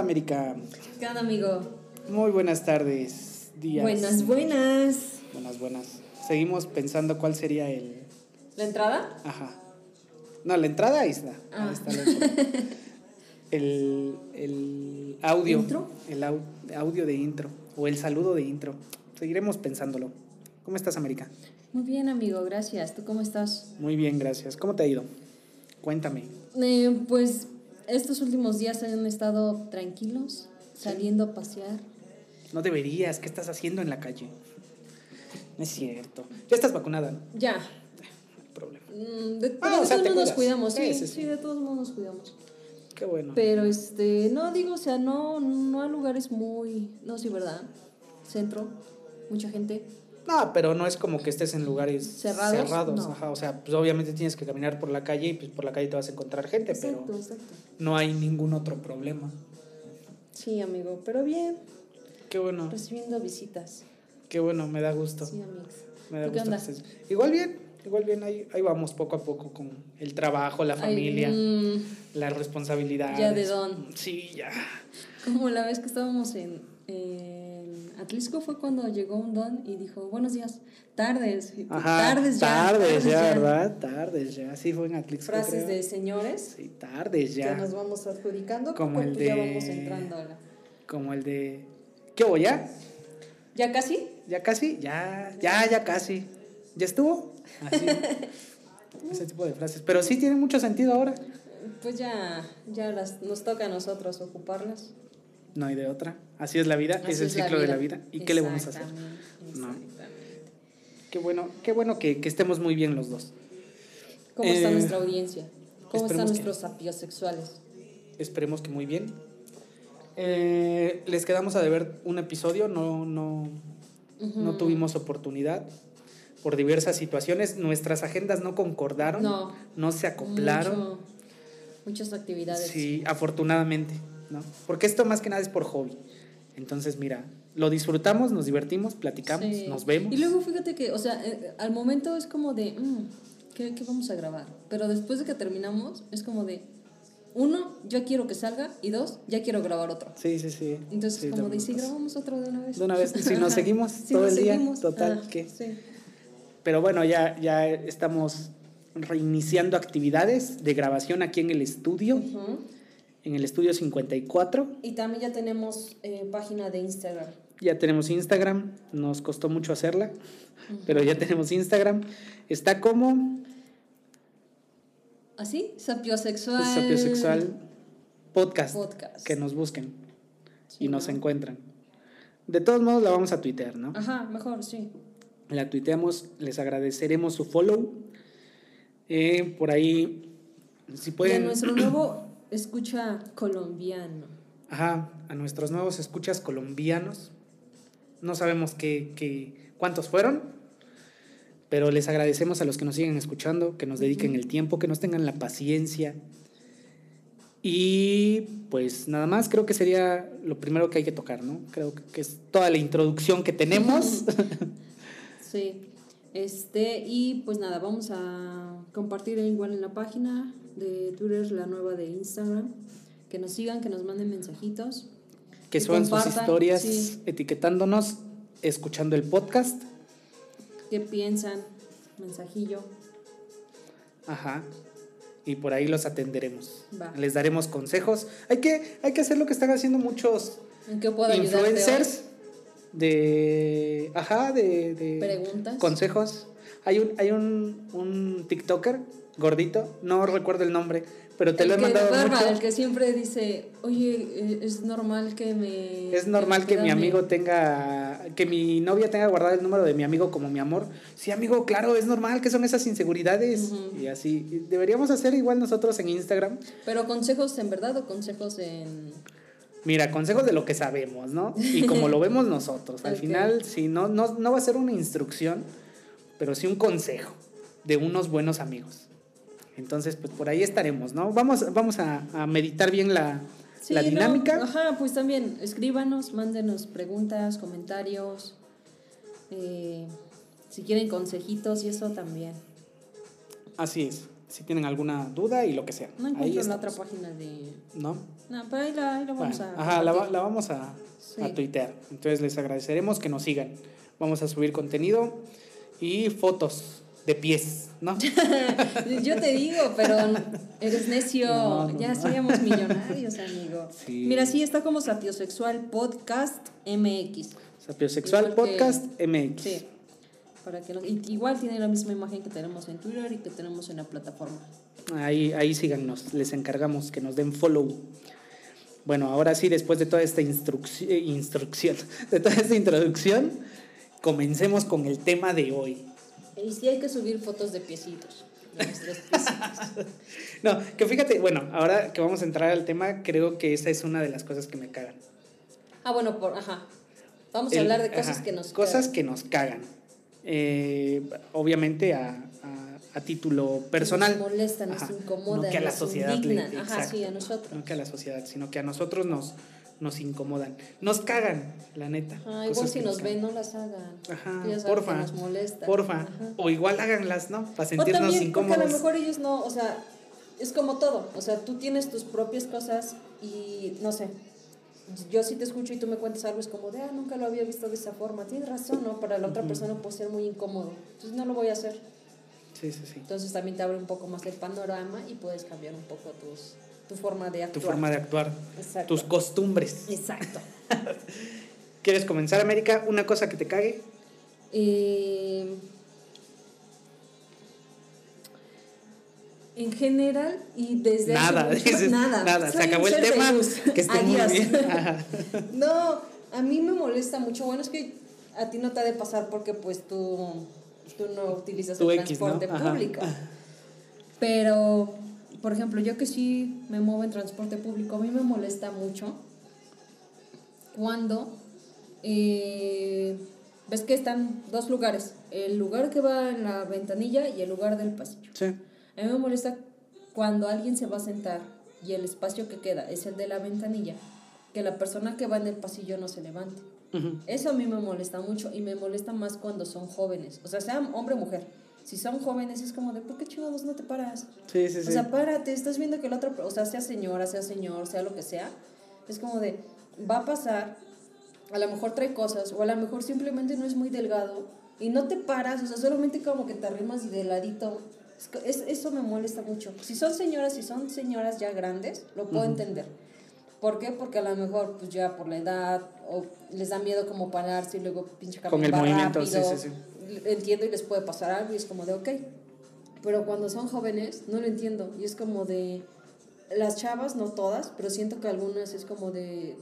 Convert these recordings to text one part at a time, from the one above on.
Onda, América? ¿Qué onda, amigo? Muy buenas tardes, días. Buenas, buenas. Buenas, buenas. Seguimos pensando cuál sería el. ¿La entrada? Ajá. No, la entrada ahí está. Ah. Ahí está la entrada. el, el audio. ¿Intro? El au- audio de intro. O el saludo de intro. Seguiremos pensándolo. ¿Cómo estás, América? Muy bien, amigo, gracias. ¿Tú cómo estás? Muy bien, gracias. ¿Cómo te ha ido? Cuéntame. Eh, pues estos últimos días han estado tranquilos, saliendo a pasear. No deberías. ¿Qué estás haciendo en la calle? No es cierto. Ya estás vacunada, ¿no? No Ya. hay problema. Mm, De, Ah, o sea, todos modos nos cuidamos, sí, Sí, sí, sí, sí. de todos modos nos cuidamos. Qué bueno. Pero este, no digo, o sea, no, no a lugares muy, no, sí, ¿verdad? Centro, mucha gente. No, pero no es como que estés en lugares ¿Cerrados? cerrados. No. ajá. O sea, pues obviamente tienes que caminar por la calle y pues por la calle te vas a encontrar gente, Exacto, pero exacto. no hay ningún otro problema. Sí, amigo, pero bien, Qué bueno, recibiendo visitas. qué bueno, me da gusto. Sí, amigos. Me da ¿Tú qué gusto. onda? Igual bien, igual bien, ahí, ahí vamos poco a poco con el trabajo, la Ay, familia, mm, las responsabilidades. Ya de don. Sí, ya. Como la vez que estábamos en, en Atlisco fue cuando llegó un don y dijo, buenos días, tardes, Ajá, tardes ya. tardes ya, ¿verdad? Tardes ya. Sí fue en Atlixco, Frases creo. de señores Sí, tardes que ya. nos vamos adjudicando, Como el ya de- vamos entrando. a la- Como el de... ¿Qué hubo ya? ¿Ya casi? ¿Ya casi? Ya, ya, ya casi. ¿Ya estuvo? Así. Ese tipo de frases. Pero sí tiene mucho sentido ahora. Pues ya, ya las, nos toca a nosotros ocuparlas. No hay de otra. Así es la vida, Así es el la ciclo de la vida. ¿Y qué le vamos a hacer? No. Qué bueno, qué bueno que, que estemos muy bien los dos. ¿Cómo está Eh, nuestra audiencia? ¿Cómo están esperemos que- nuestros sapiosexuales? Esperemos que muy bien. Eh, les quedamos a deber un episodio, no, no, no tuvimos oportunidad por diversas situaciones. Nuestras agendas no concordaron, No. no se acoplaron. Mucho- muchas actividades. Sí, afortunadamente, ¿no? Porque esto más que nada es por hobby. Entonces, mira, lo disfrutamos, nos divertimos, platicamos, Sí. nos vemos. Y luego fíjate que, o sea, eh, al momento es como de, mm, ¿qué, qué vamos a grabar? Pero después de que terminamos, es como de, uno, ya quiero que salga, y dos, ya quiero grabar otro. Sí, sí, sí. Entonces, Sí, como de, si grabamos otro de una vez. De una vez, si nos seguimos Si todo nos el día, total, ah, que- Sí. Pero bueno, ya, ya estamos reiniciando actividades de grabación aquí en el estudio. En el estudio 54. Y también ya tenemos eh, página de Instagram. Ya tenemos Instagram, nos costó mucho hacerla, pero ya tenemos Instagram. Está como ¿Así? Sapiosexual. Sapiosexual Podcast. Podcast. Que nos busquen Sí, y nos ¿no? encuentran. De todos modos, la vamos a tuitear, ¿no? Ajá, mejor, sí. La tuiteamos, les agradeceremos su follow. Eh, por ahí, si Y pueden. nuestro nuevo escucha colombiano. Ajá, a nuestros nuevos escuchas colombianos. No sabemos qué, qué- cuántos fueron, pero les agradecemos a los que nos siguen escuchando, que nos dediquen el tiempo, que nos tengan la paciencia. Y pues nada más, creo que sería lo primero que hay que tocar, ¿no? Creo que es toda la introducción que tenemos. Sí. Este, y pues nada, vamos a compartir igual en la página de Twitter, la nueva de Instagram. Que nos sigan, que nos manden mensajitos. que suban sus historias sí. etiquetándonos, escuchando el podcast. ¿Qué piensan? Mensajillo. Ajá. Y por ahí los atenderemos. Va. Les daremos consejos. Hay que, hay que hacer lo que están haciendo muchos ¿En qué puedo influencers de. Ajá, de, de Preguntas. Consejos. Hay un, hay un, un TikToker gordito, no recuerdo el nombre, pero te el lo he que, mandado barba, mucho. el que siempre dice, oye, eh, es normal que me... Es normal que mi amigo tenga, que mi novia tenga guardado el número de mi amigo como mi amor. Sí, amigo, claro, es normal que son esas inseguridades. Y así, deberíamos hacer igual nosotros en Instagram. Pero consejos en verdad o consejos en... Mira, consejos de lo que sabemos, ¿no? Y como lo vemos nosotros. Al final, sí, no, no, no va a ser una instrucción, pero sí un consejo de unos buenos amigos. Entonces, pues por ahí estaremos, ¿no? Vamos, vamos a, a meditar bien la, Sí, la no, dinámica. ajá, pues también escríbanos, mándenos preguntas, comentarios, eh, si quieren consejitos y eso también. Así es. Si tienen alguna duda y lo que sea. No encuentro la otra página de... ¿No? No, pero ahí la, ahí la vamos Bueno, a... ajá, la, la vamos a, Sí. a tuitear. Entonces les agradeceremos que nos sigan. Vamos a subir contenido y fotos de pies, ¿no? Yo te digo, pero eres necio. No, no, ya no. seríamos millonarios, amigo. Sí. Mira, sí, está como Sapiosexual Podcast MX. Sapiosexual Podcast MX. Sí. Para que no- y- igual tiene la misma imagen que tenemos en Twitter y que tenemos en la plataforma. Ahí, ahí síganos, les encargamos que nos den follow. Bueno, ahora sí, después de toda esta instrucci- eh, instrucción, de toda esta introducción, comencemos con el tema de hoy. Y sí hay que subir fotos de piecitos. De nuestros piecitos. No, que fíjate, bueno, ahora que vamos a entrar al tema, creo que esa es una de las cosas que me cagan. ah, bueno, por, ajá. Vamos a hablar de cosas ajá, que nos Cosas cagan. que nos cagan. Eh, obviamente a, a- a título personal. nos molestan, nos Ajá, incomodan, no que a la nos sociedad le-. Ajá, exacto, sí, a nosotros. No que a la sociedad, sino que a nosotros nos, nos incomodan. Nos cagan, la neta. Ah, igual si nos cagan. ven, no las hagan. Ajá, porfa. nos molesta. Porfa. Ajá. O igual háganlas, ¿no? Para O sentirnos también, porque a incómodos. lo mejor ellos no, o sea, es como todo. O sea, tú tienes tus propias cosas y no sé. Yo si te escucho y tú me cuentas algo, es como de, ah, nunca lo había visto de esa forma. Tienes razón, ¿no? Para la otra persona puede ser muy incómodo. Entonces no lo voy a hacer. Sí, sí, sí. Entonces también te abre un poco más el panorama y puedes cambiar un poco tus, tu forma de Tu actuar. forma de actuar, Exacto. tus costumbres. Exacto. ¿Quieres comenzar, América? ¿Una cosa que te cague? Eh, en general y desde Nada, mucho- dices, nada, nada. Se acabó el tema. Que esté muy bien. No, a mí me molesta mucho. Bueno, es que a ti no te ha de pasar porque pues tú, tú no utilizas Tu el transporte público. Pero, por ejemplo, yo que sí me muevo en transporte público, a mí me molesta mucho cuando eh, ves que están dos lugares, el lugar que va en la ventanilla y el lugar del pasillo. Sí. A mí me molesta cuando alguien se va a sentar y el espacio que queda es el de la ventanilla, que la persona que va en el pasillo no se levante. Ujú. Eso a mí me molesta mucho y me molesta más cuando son jóvenes, o sea, sean hombre o mujer. Si son jóvenes es como de, ¿por qué chingados no te paras? Sí, sí, O sí. sea, párate, estás viendo que el otro, o sea, sea señora, sea señor, sea lo que sea, es como de, va a pasar, a lo mejor trae cosas, o a lo mejor simplemente no es muy delgado, y no te paras, o sea, solamente como que te arrimas y de ladito. Es eso me molesta mucho. Si son señoras, si son señoras ya grandes, lo puedo entender. ¿Por qué? Porque a lo mejor, pues ya por la edad, o les da miedo como pararse y luego pinche Con el movimiento, sí, rápido. sí, sí. Entiendo y les puede pasar algo y es como de, ok. Pero cuando son jóvenes, no lo entiendo. Y es como de, las chavas, no todas, pero siento que algunas es como de,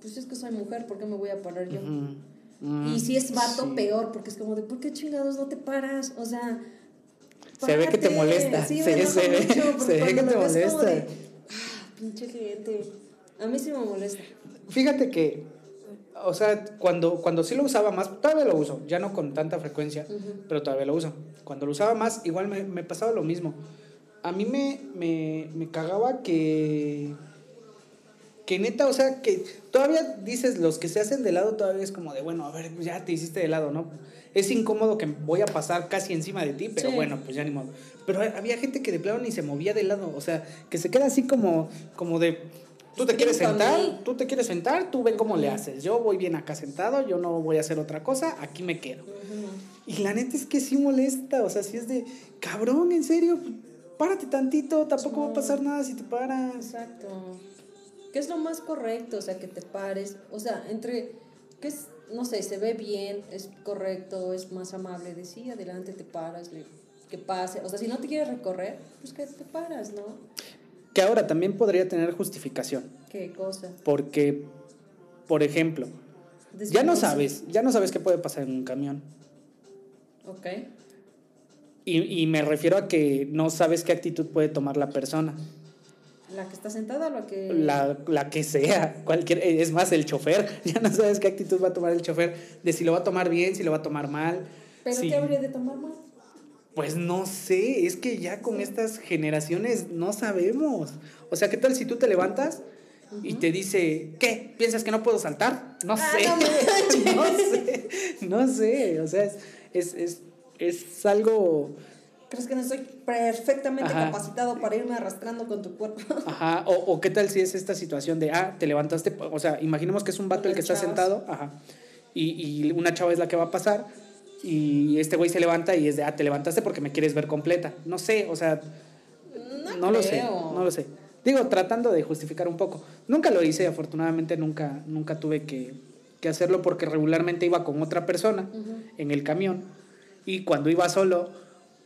pues es que soy mujer, ¿por qué me voy a parar yo? Mm, mm, Y si es vato, sí. peor, porque es como de, ¿por qué chingados no te paras? O sea... Se ve que te molesta, Sí, se- se ve- se ve que te de, molesta. "Ah, pinche gente. A mí sí me molesta. Fíjate que, o sea, cuando, cuando sí lo usaba más, todavía lo uso, ya no con tanta frecuencia, pero todavía lo uso. Cuando lo usaba más, igual me, me pasaba lo mismo. A mí me, me, me cagaba que, que neta, o sea, que todavía dices, los que se hacen de lado todavía es como de, bueno, a ver, pues ya te hiciste de lado, ¿no? Es incómodo que voy a pasar casi encima de ti, pero Sí. bueno, pues ya ni modo. Pero había gente que de plano ni se movía de lado, o sea, que se queda así como, como de, tú te quieres sentar, tú te quieres sentar, tú ve cómo le haces. Yo voy bien acá sentado, yo no voy a hacer otra cosa, aquí me quedo. Y la neta es que sí molesta, o sea, sí es de, cabrón, en serio, párate tantito, tampoco va a pasar nada si te paras. Exacto. ¿Qué es lo más correcto? O sea, que te pares. O sea, entre. ¿Qué es no sé, se ve bien, es correcto, es más amable, de sí, adelante te paras, le- que pase. O sea, si no te quieres recorrer, pues que te paras, ¿no? Que ahora también podría tener justificación. Qué cosa. Porque, por ejemplo, ya no sabes, ya no sabes qué puede pasar en un camión. Ok. Y, y me refiero a que no sabes qué actitud puede tomar la persona. La que está sentada o la que. La, la que sea, cualquier, es más, el chofer, ya no sabes qué actitud va a tomar el chofer, de si lo va a tomar bien, si lo va a tomar mal. ¿Pero si- qué habría de tomar mal? Pues no sé, es que ya con estas generaciones no sabemos. O sea, ¿qué tal si tú te levantas y te dice, ¿qué? ¿Piensas que no puedo saltar? No Ah, sé. no no sé, no sé. O sea, es, es, es, es algo... ¿Crees que no estoy perfectamente Ajá. capacitado para irme arrastrando con tu cuerpo? Ajá, o, o qué tal si es esta situación de, ah, te levantaste, o sea, imaginemos que es un vato el que está sentado, ajá, y, y una chava es la que va a pasar, y este güey se levanta y es de, ah, te levantaste porque me quieres ver completa. No sé, o sea, no, lo sé, no lo sé. Digo, tratando de justificar un poco. Nunca lo hice, afortunadamente nunca, nunca tuve que, que hacerlo porque regularmente iba con otra persona en el camión, y cuando iba solo,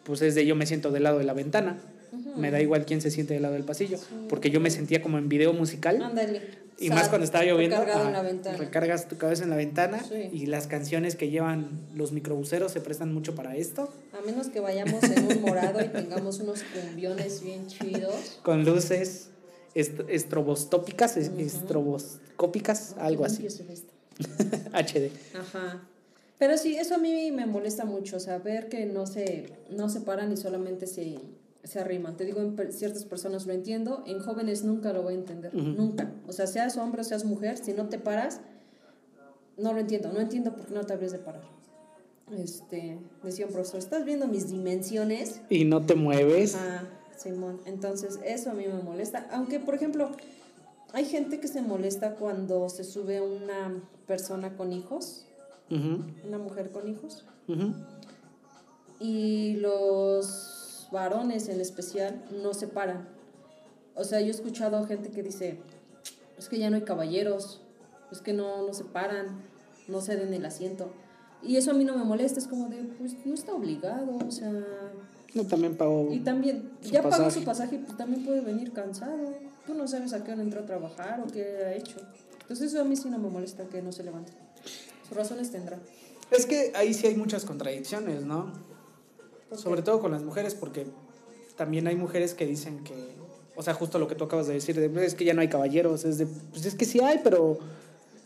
pues es de yo me siento del lado de la ventana. Me da igual quién se siente del lado del pasillo, porque yo me sentía como en video musical. Ándale. Y más cuando estaba lloviendo, ah, recargas tu cabeza en la ventana Sí. y las canciones que llevan los microbuseros se prestan mucho para esto, A menos que vayamos en un morado y tengamos unos cumbiones bien chidos. con luces est- estrobostópicas, es- estroboscópicas, algo así. HD. Ajá. Pero sí, eso a mí me molesta mucho, o sea, ver que no se, no se paran y solamente se, se arriman. Te digo, en ciertas personas lo entiendo, en jóvenes nunca lo voy a entender, nunca. O sea, seas hombre o seas mujer, si no te paras, no lo entiendo, no entiendo por qué no te habrías de parar. Este, decía un profesor, ¿estás viendo mis dimensiones? Y no te mueves. Ah, Simón. Entonces, eso a mí me molesta. Aunque, por ejemplo, hay gente que se molesta cuando se sube una persona con hijos, Ujú, una mujer con hijos, ujú. y los varones en especial no se paran. O sea, yo he escuchado gente que dice, es que ya no hay caballeros, es que no, no se paran, no ceden el asiento. Y eso a mí no me molesta, es como de, pues no está obligado, o sea, No, también pago. Y también, ya pagó su pasaje, pues también puede venir cansado. Tú no sabes a qué hora entró a trabajar o qué ha hecho. Entonces eso a mí sí no me molesta que no se levante. Sus razones tendrá. Es que ahí sí hay muchas contradicciones, ¿no? Sobre todo con las mujeres, porque también hay mujeres que dicen que, o sea, justo lo que tú acabas de decir, de, es que ya no hay caballeros, es de, pues es que sí hay, pero...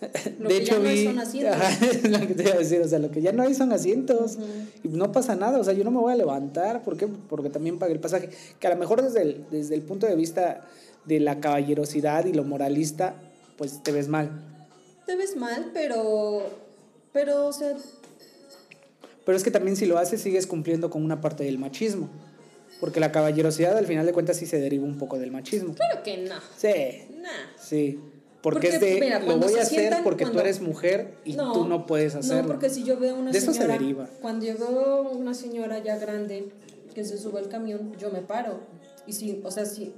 Lo de que hecho ya no hay vi, son asientos. Ajá, es lo que te iba a decir, o sea, lo que ya no hay son asientos y no pasa nada, o sea, yo no me voy a levantar, ¿por qué? Porque también pagué el pasaje, que a lo mejor desde el, desde el punto de vista de la caballerosidad y lo moralista, pues te ves mal, Te ves mal, pero... Pero, o sea, Pero es que también si lo haces sigues cumpliendo con una parte del machismo. Porque la caballerosidad al final de cuentas sí se deriva un poco del machismo. claro que no. Sí, Nah. sí. Porque, Porque, es de, mira, lo voy a hacer porque cuando- tú eres mujer y No, tú no puedes hacerlo. No, porque si yo veo una De eso se señora... deriva. Cuando yo veo una señora ya grande que se sube al camión, yo me paro. Y si, o sea, si,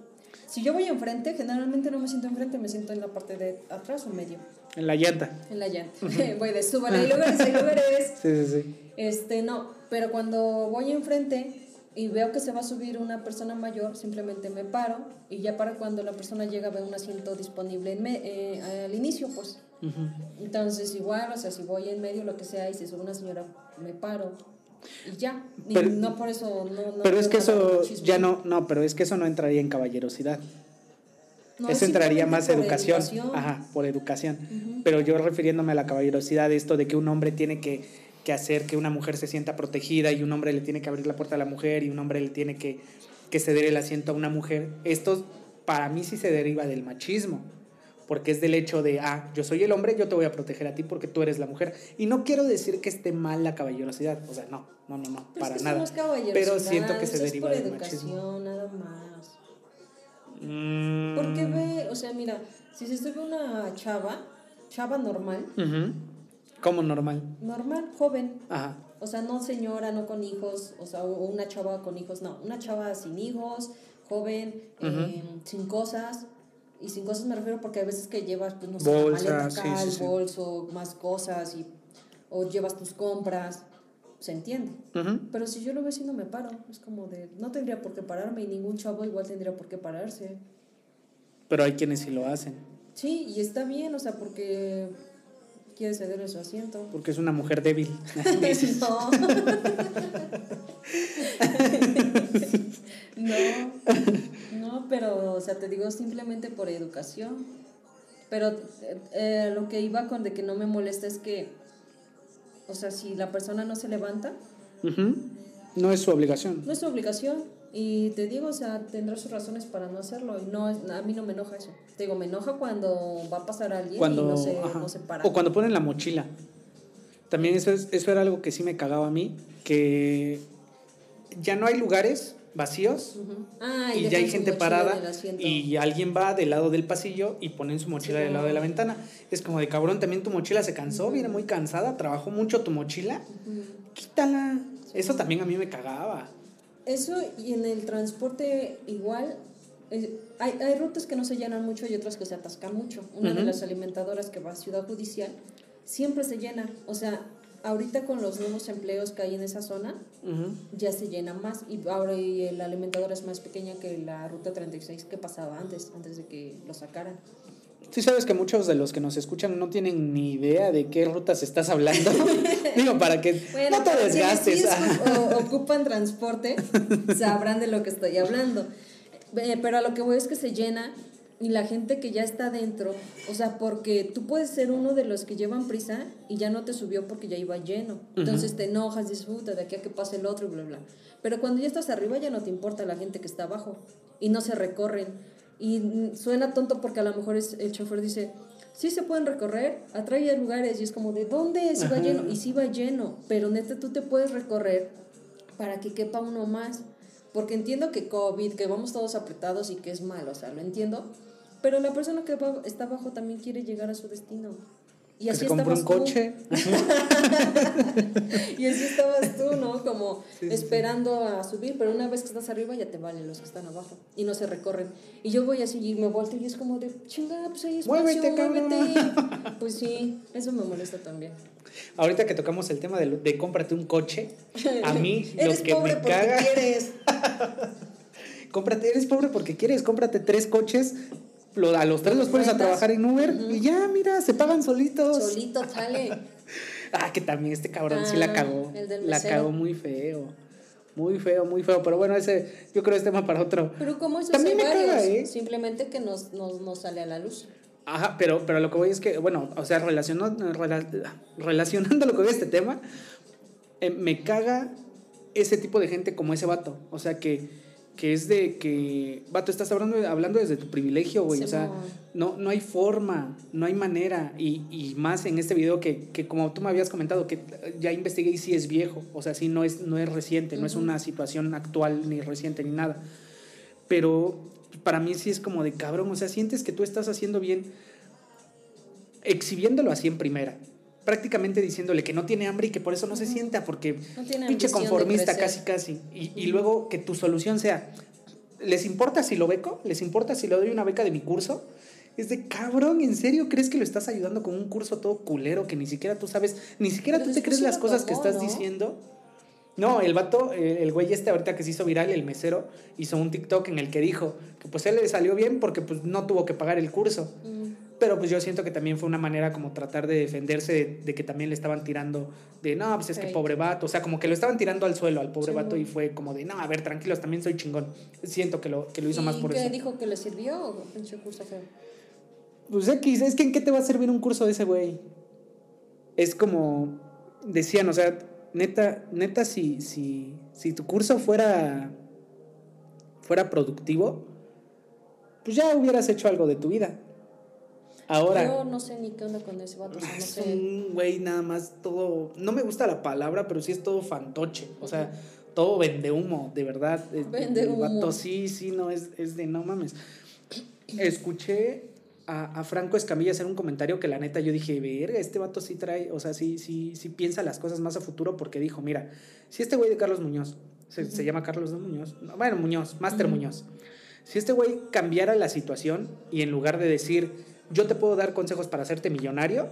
si yo voy enfrente, generalmente no me siento enfrente, me siento en la parte de atrás o medio. En la llanta. En la llanta. voy de súbale, hay lugares, hay lugares. Sí, sí, sí. Este, no, pero cuando voy enfrente y veo que se va a subir una persona mayor, simplemente me paro y ya para cuando la persona llega veo un asiento disponible en me- eh, al inicio, pues. Ujú. Entonces, igual, o sea, si voy en medio, lo que sea, y se sube una señora, me paro y ya. Y Pero- no por eso, no. no Pero es que eso ya no, no, pero es que eso no entraría en caballerosidad. No, eso es entraría más por educación. educación. Ajá, por educación. Pero yo refiriéndome a la caballerosidad, esto de que un hombre tiene que, que hacer que una mujer se sienta protegida y un hombre le tiene que abrir la puerta a la mujer y un hombre le tiene que, que ceder el asiento a una mujer, esto para mí sí se deriva del machismo. Porque es del hecho de, ah, yo soy el hombre, yo te voy a proteger a ti porque tú eres la mujer. Y no quiero decir que esté mal la caballerosidad, o sea, no, no, no, no, Pero para es que nada. somos Pero siento que se deriva es del por machismo. educación, nada más. Mm. Porque ve, o sea, mira, si se sube una chava, chava normal. Como normal. normal, joven, Ajá. o sea, no señora, no con hijos, o sea, o una chava con hijos, no, una chava sin hijos, joven, eh, sin cosas. Y sin cosas me refiero porque a veces que llevas, pues no sé, maleta sí. bolso, más cosas y o llevas tus compras, se entiende. Pero si yo lo veo si no me paro, es como de, no tendría por qué pararme y ningún chavo igual tendría por qué pararse. Pero hay quienes sí lo hacen. Sí, y está bien, o sea, porque quiere ceder su asiento. Porque es una mujer débil. no. no. No, pero, o sea, te digo simplemente por educación. Pero eh, eh, lo que iba con de que no me molesta es que, o sea, si la persona no se levanta. No es su obligación. no es su obligación. Y te digo, o sea, tendrá sus razones para no hacerlo. Y no, es- a mí no me enoja eso. Te digo, me enoja cuando va a pasar alguien Cuando, y no se, no se para. O cuando ponen la mochila. También eso, es, eso era algo que sí me cagaba a mí, que ya no hay lugares vacíos. Ah, y ya hay gente parada y alguien va del lado del pasillo y ponen su mochila Sí, del lado de la ventana. Es como de cabrón, también tu mochila se cansó, viene muy cansada, trabajó mucho tu mochila, quítala. Eso también a mí me cagaba. Eso y en el transporte igual, eh, hay, hay rutas que no se llenan mucho y otras que se atascan mucho. Una de las alimentadoras que va a Ciudad Judicial siempre se llena. O sea, ahorita con los nuevos empleos que hay en esa zona, Ujú. ya se llena más. Y ahora la alimentadora es más pequeña que la ruta 36 que pasaba antes, antes de que lo sacaran. Sí sabes que muchos de los que nos escuchan no tienen ni idea de qué rutas estás hablando. Digo, para que no te desgastes. si o- ocupan transporte, sabrán de lo que estoy hablando. Eh, Pero a lo que voy es que se llena y la gente que ya está dentro, o sea, porque tú puedes ser uno de los que llevan prisa y ya no te subió porque ya iba lleno. Entonces te enojas, dices, puta, de aquí a que pase el otro y bla, bla. Pero cuando ya estás arriba ya no te importa la gente que está abajo y no se recorren. Y suena tonto porque a lo mejor es, el chofer dice, sí se pueden recorrer, atrae lugares y es como, ¿de dónde? Si va Ajá. lleno. Y sí va lleno, pero neta tú te puedes recorrer para que quepa uno más. Porque entiendo que COVID, que vamos todos apretados y que es malo, o sea, lo entiendo. Pero la persona que está abajo también quiere llegar a su destino. Y que así se compró un coche. Y así estabas tú, ¿no? Como Sí, sí, esperando a subir, pero una vez que estás arriba ya te valen los que están abajo y no se recorren. Y yo voy así y me volteo y es como de, chinga, pues hay espacio, Muévete, cabrón". muévete". Pues sí, eso me molesta también. Ahorita que tocamos el tema de, de cómprate un coche, a mí lo que pobre me porque caga. quieres. Cómprate, eres pobre porque quieres, cómprate tres coches, a los tres los pones a trabajar en Uber y ya, mira, se pagan solitos. Solito sale. Ah, que también este cabrón sí la Ah, cagó. el del La cagó muy feo. Muy feo, muy feo. Pero bueno, ese yo creo es tema para otro. Pero como eso También me caga, ¿eh? simplemente que nos, nos, nos sale a la luz. Ajá, pero, pero lo que voy es que, bueno, o sea, relacionando, rela- relacionando lo que voy a este tema, eh, me caga ese tipo de gente como ese vato. O sea, que, que es de que, vato, estás hablando, hablando desde tu privilegio, güey. O sea, no, no hay forma, no hay manera. Y, y más en este video que, que como tú me habías comentado, que ya investigué y sí es viejo. O sea, sí no es, no es reciente, no es una situación actual ni reciente ni nada. Pero para mí sí es como de cabrón, o sea, sientes que tú estás haciendo bien exhibiéndolo así en primera. Prácticamente diciéndole que no tiene hambre y que por eso no se sienta, porque No pinche conformista casi casi. Y, y luego que tu solución sea, ¿les importa si lo beco? ¿Les importa si le doy una beca de mi curso? Es de cabrón, ¿en serio crees que lo estás ayudando con un curso todo culero que ni siquiera tú sabes, ni siquiera Pero tú te crees las cosas que estás ¿no? diciendo? No, el vato, el güey este ahorita que se hizo viral, el mesero, hizo un TikTok en el que dijo que pues él le salió bien porque pues no tuvo que pagar el curso. Mm. Pero pues yo siento que también fue una manera como tratar de defenderse de, de que también le estaban tirando de, no, pues es que pobre vato, o sea, como que lo estaban tirando al suelo al pobre Sí, vato y fue como de, no, a ver, tranquilos, también soy chingón. Siento que lo, que lo hizo más ¿Y por eso. dijo que le sirvió o pinche curso feo? Pues X, es que en qué te va a servir un curso de ese güey. Es como decían, o sea, neta, neta, si, si, si tu curso fuera, fuera productivo, pues ya hubieras hecho algo de tu vida. Ahora, Yo no sé ni qué onda con ese vato. o sea, no es sé. un güey nada más todo, no me gusta la palabra, pero sí es todo fantoche, o sea, todo vende humo, de verdad. El- Vende el humo. vato sí, sí, no, es, es de no mames. Escuché a, a Franco Escamilla hacer un comentario que la neta yo dije, verga, este vato sí trae, o sea, sí, sí, sí piensa las cosas más a futuro porque dijo, mira, si este güey de Carlos Muñoz, se, se llama Carlos no Muñoz, no, bueno, Muñoz, Master. Muñoz, si este güey cambiara la situación y en lugar de decir, yo te puedo dar consejos para hacerte millonario,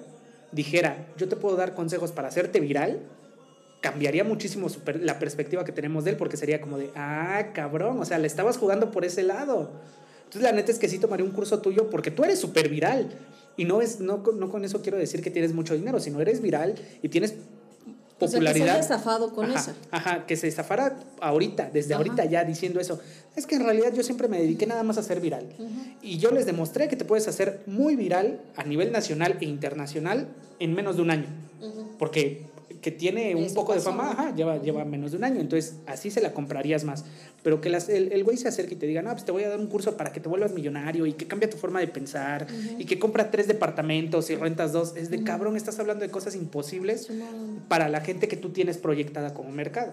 dijera, yo te puedo dar consejos para hacerte viral, cambiaría muchísimo la perspectiva que tenemos de él, porque sería como de, ah, cabrón, o sea, le estabas jugando por ese lado. Entonces, la neta es que sí tomaré un curso tuyo porque tú eres súper viral. Y no, es, no con eso quiero decir que tienes mucho dinero, sino eres viral y tienes O sea, que se popularidad. haya zafado con ajá, esa. Ajá, que se zafara ahorita, desde Ajá. ahorita ya diciendo eso. Es que en realidad yo siempre me dediqué nada más a ser viral. Y yo les demostré que te puedes hacer muy viral a nivel nacional e internacional en menos de un año. Porque que tiene un Eso poco de fama, ajá, lleva, lleva menos de un año. Entonces, así se la comprarías más. Pero que las- el güey se acerque y te diga, no, pues te voy a dar un curso para que te vuelvas millonario y que cambia tu forma de pensar y que compra tres departamentos y rentas dos. Es de cabrón, estás hablando de cosas imposibles para la gente que tú tienes proyectada como mercado.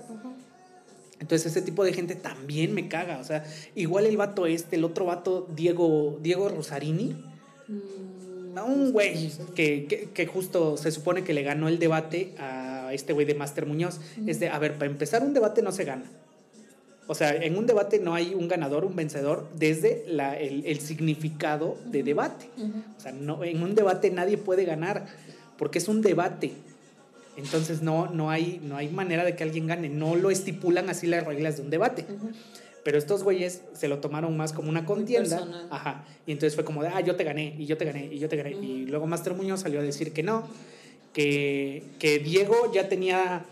Entonces ese tipo de gente también me caga. O sea, igual el vato este, el otro vato, Diego, Diego Rosarini, Mm, a un güey que, que, que justo se supone que le ganó el debate a este güey de Master Muñoz. Es de, a ver, para empezar un debate no se gana. O sea, en un debate no hay un ganador, un vencedor, desde la, el, el significado de debate. O sea, no, en un debate nadie puede ganar, porque es un debate. Entonces no, no, hay, no hay manera de que alguien gane. No lo estipulan así las reglas de un debate. Pero estos güeyes se lo tomaron más como una contienda. Ajá. Y entonces fue como de, ah, yo te gané, y yo te gané, y yo te gané. Y luego Master Muñoz salió a decir que no, que, que Diego ya tenía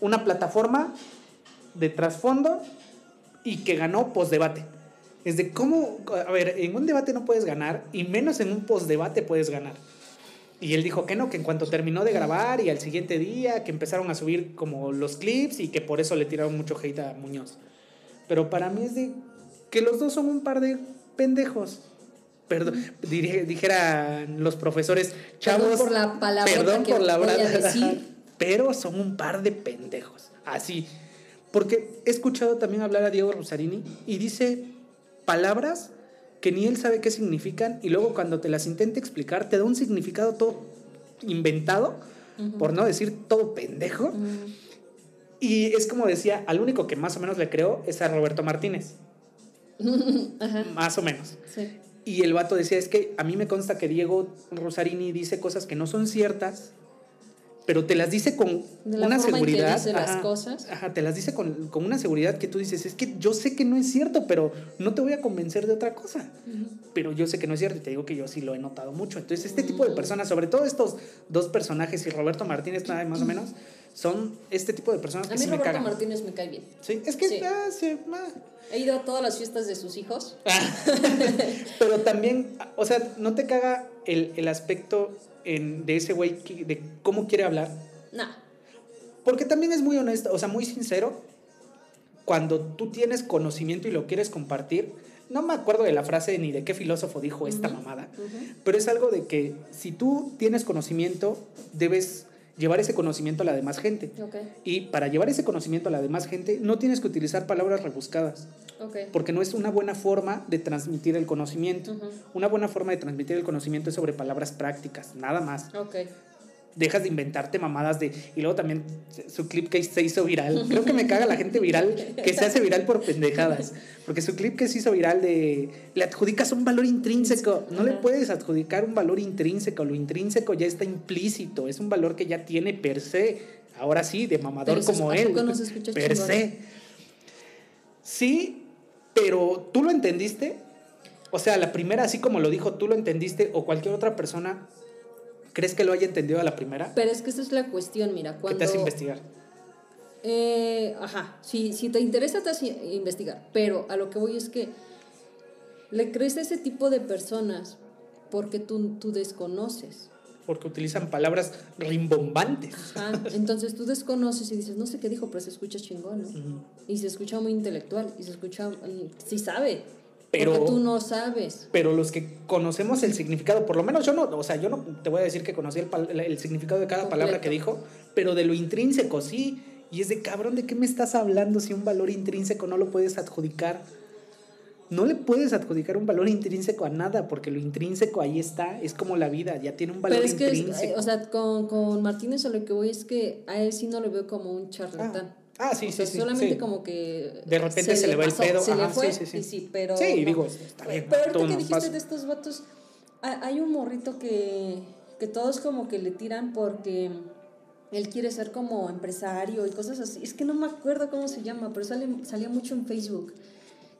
una plataforma de trasfondo y que ganó postdebate. Es de cómo, a ver, en un debate no puedes ganar y menos en un postdebate puedes ganar. Y él dijo que no, que en cuanto terminó de grabar y al siguiente día que empezaron a subir como los clips y que por eso le tiraron mucho hate a Muñoz. Pero para mí es de que los dos son un par de pendejos. Perdón, dijeran los profesores, chavos. Perdón por la palabrota Perdón que por la voy a brada, decir. Pero son un par de pendejos. Así. Porque he escuchado también hablar a Diego Rosarini y dice palabras que ni él sabe qué significan y luego cuando te las intenta explicar te da un significado todo inventado, por no decir todo pendejo. Y es como decía, al único que más o menos le creo es a Roberto Martínez. Más o menos. Sí. Y el vato decía, es que a mí me consta que Diego Rosarini dice cosas que no son ciertas, pero te las dice con De la una forma en que seguridad. dice las cosas. Ajá, te las dice con, con una seguridad que tú dices, es que yo sé que no es cierto, pero no te voy a convencer de otra cosa. Pero yo sé que no es cierto y te digo que yo sí lo he notado mucho. Entonces, este tipo de personas, sobre todo estos dos personajes y Roberto Martínez, nada más o menos, son este tipo de personas A que mí sí me Roberto cagan. Martínez me cae bien. Sí, es que Sí. ya se- ah, He ido a todas las fiestas de sus hijos. Pero también, o sea, ¿no te caga el, el aspecto en- de ese güey de cómo quiere hablar? Nah. Porque también es muy honesto, o sea, muy sincero. Cuando tú tienes conocimiento y lo quieres compartir, no me acuerdo de la frase ni de qué filósofo dijo esta mamada, pero es algo de que si tú tienes conocimiento, debes llevar ese conocimiento a la demás gente. Ok, Y para llevar ese conocimiento a la demás gente, no tienes que utilizar palabras rebuscadas ok. porque no es una buena forma de transmitir el conocimiento. Una buena forma de transmitir el conocimiento es sobre palabras prácticas, nada más. Dejas de inventarte mamadas de... Y luego también su clip que se hizo viral. Creo que me caga la gente viral que se hace viral por pendejadas. Porque su clip que se hizo viral de... Le adjudicas un valor intrínseco. No le puedes adjudicar un valor intrínseco. Lo intrínseco ya está implícito. Es un valor que ya tiene per se. Ahora sí, de mamador Pero como ¿a él. no se per chingón? se. Sí, pero tú lo entendiste. O sea, la primera, así como lo dijo, tú lo entendiste o cualquier otra persona, ¿crees que lo haya entendido a la primera? Pero es que esa es la cuestión, mira, ¿Qué cuando... te hace investigar? Eh, ajá, si, si te interesa te hace investigar, pero a lo que voy es que le crees a ese tipo de personas porque tú, tú desconoces. Porque utilizan palabras rimbombantes. Ajá, entonces tú desconoces y dices, no sé qué dijo, pero se escucha chingón, ¿no? Y se escucha muy intelectual, y se escucha, mm, sí sabe, Pero- porque tú no sabes. Pero los que conocemos el significado, por lo menos yo no, o sea, yo no te voy a decir que conocí el, el significado de cada Completo. palabra que dijo, pero de lo intrínseco sí. Y es de cabrón, ¿de qué me estás hablando si un valor intrínseco no lo puedes adjudicar? No le puedes adjudicar un valor intrínseco a nada, porque lo intrínseco ahí está, es como la vida, ya tiene un valor Pero es que, intrínseco. eh, o sea, con, con Martínez a lo que voy es que a él sí no lo veo como un charlatán. Ah, sí, O sí, sea, sí, solamente sí. como que... De repente se le va el pedo, Se le ajá, fue, sí, sí, sí. sí, pero... Sí, no. digo, está bien, Pero ahorita que dijiste pasa. de estos vatos, ha- hay un morrito que, que todos como que le tiran porque él quiere ser como empresario y cosas así. Es que no me acuerdo cómo se llama, pero sale, salía mucho en Facebook.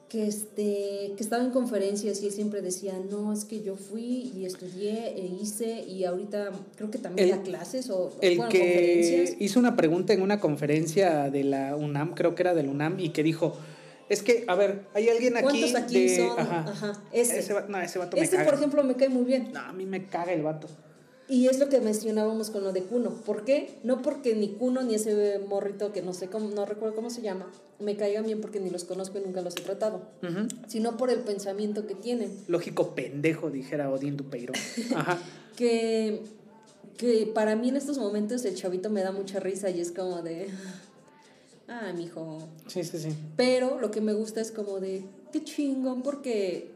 Que, este, que estaba en conferencias y él siempre decía, no, es que yo fui y estudié e hice y ahorita creo que también El- da clases o, El bueno, que conferencias. hizo una pregunta en una conferencia de la UNAM, creo que era del UNAM, y que dijo, es que, a ver, hay alguien aquí, ¿Cuántos aquí de... son? Ajá. Ajá, ese. Ese va- no, ese vato me caga. por ejemplo, me cae muy bien. No, a mí me caga el vato. Y es lo que mencionábamos con lo de Cuno. ¿Por qué? No porque ni Cuno ni ese morrito que no sé cómo, no recuerdo cómo se llama, me caigan bien porque ni los conozco y nunca los he tratado, sino por el pensamiento que tienen. Lógico pendejo, dijera Odín Dupeirón. Ajá. Que, que para mí en estos momentos el chavito me da mucha risa y es como de. Ah, mijo. Sí, sí, sí. Pero lo que me gusta es como de. Qué chingón, porque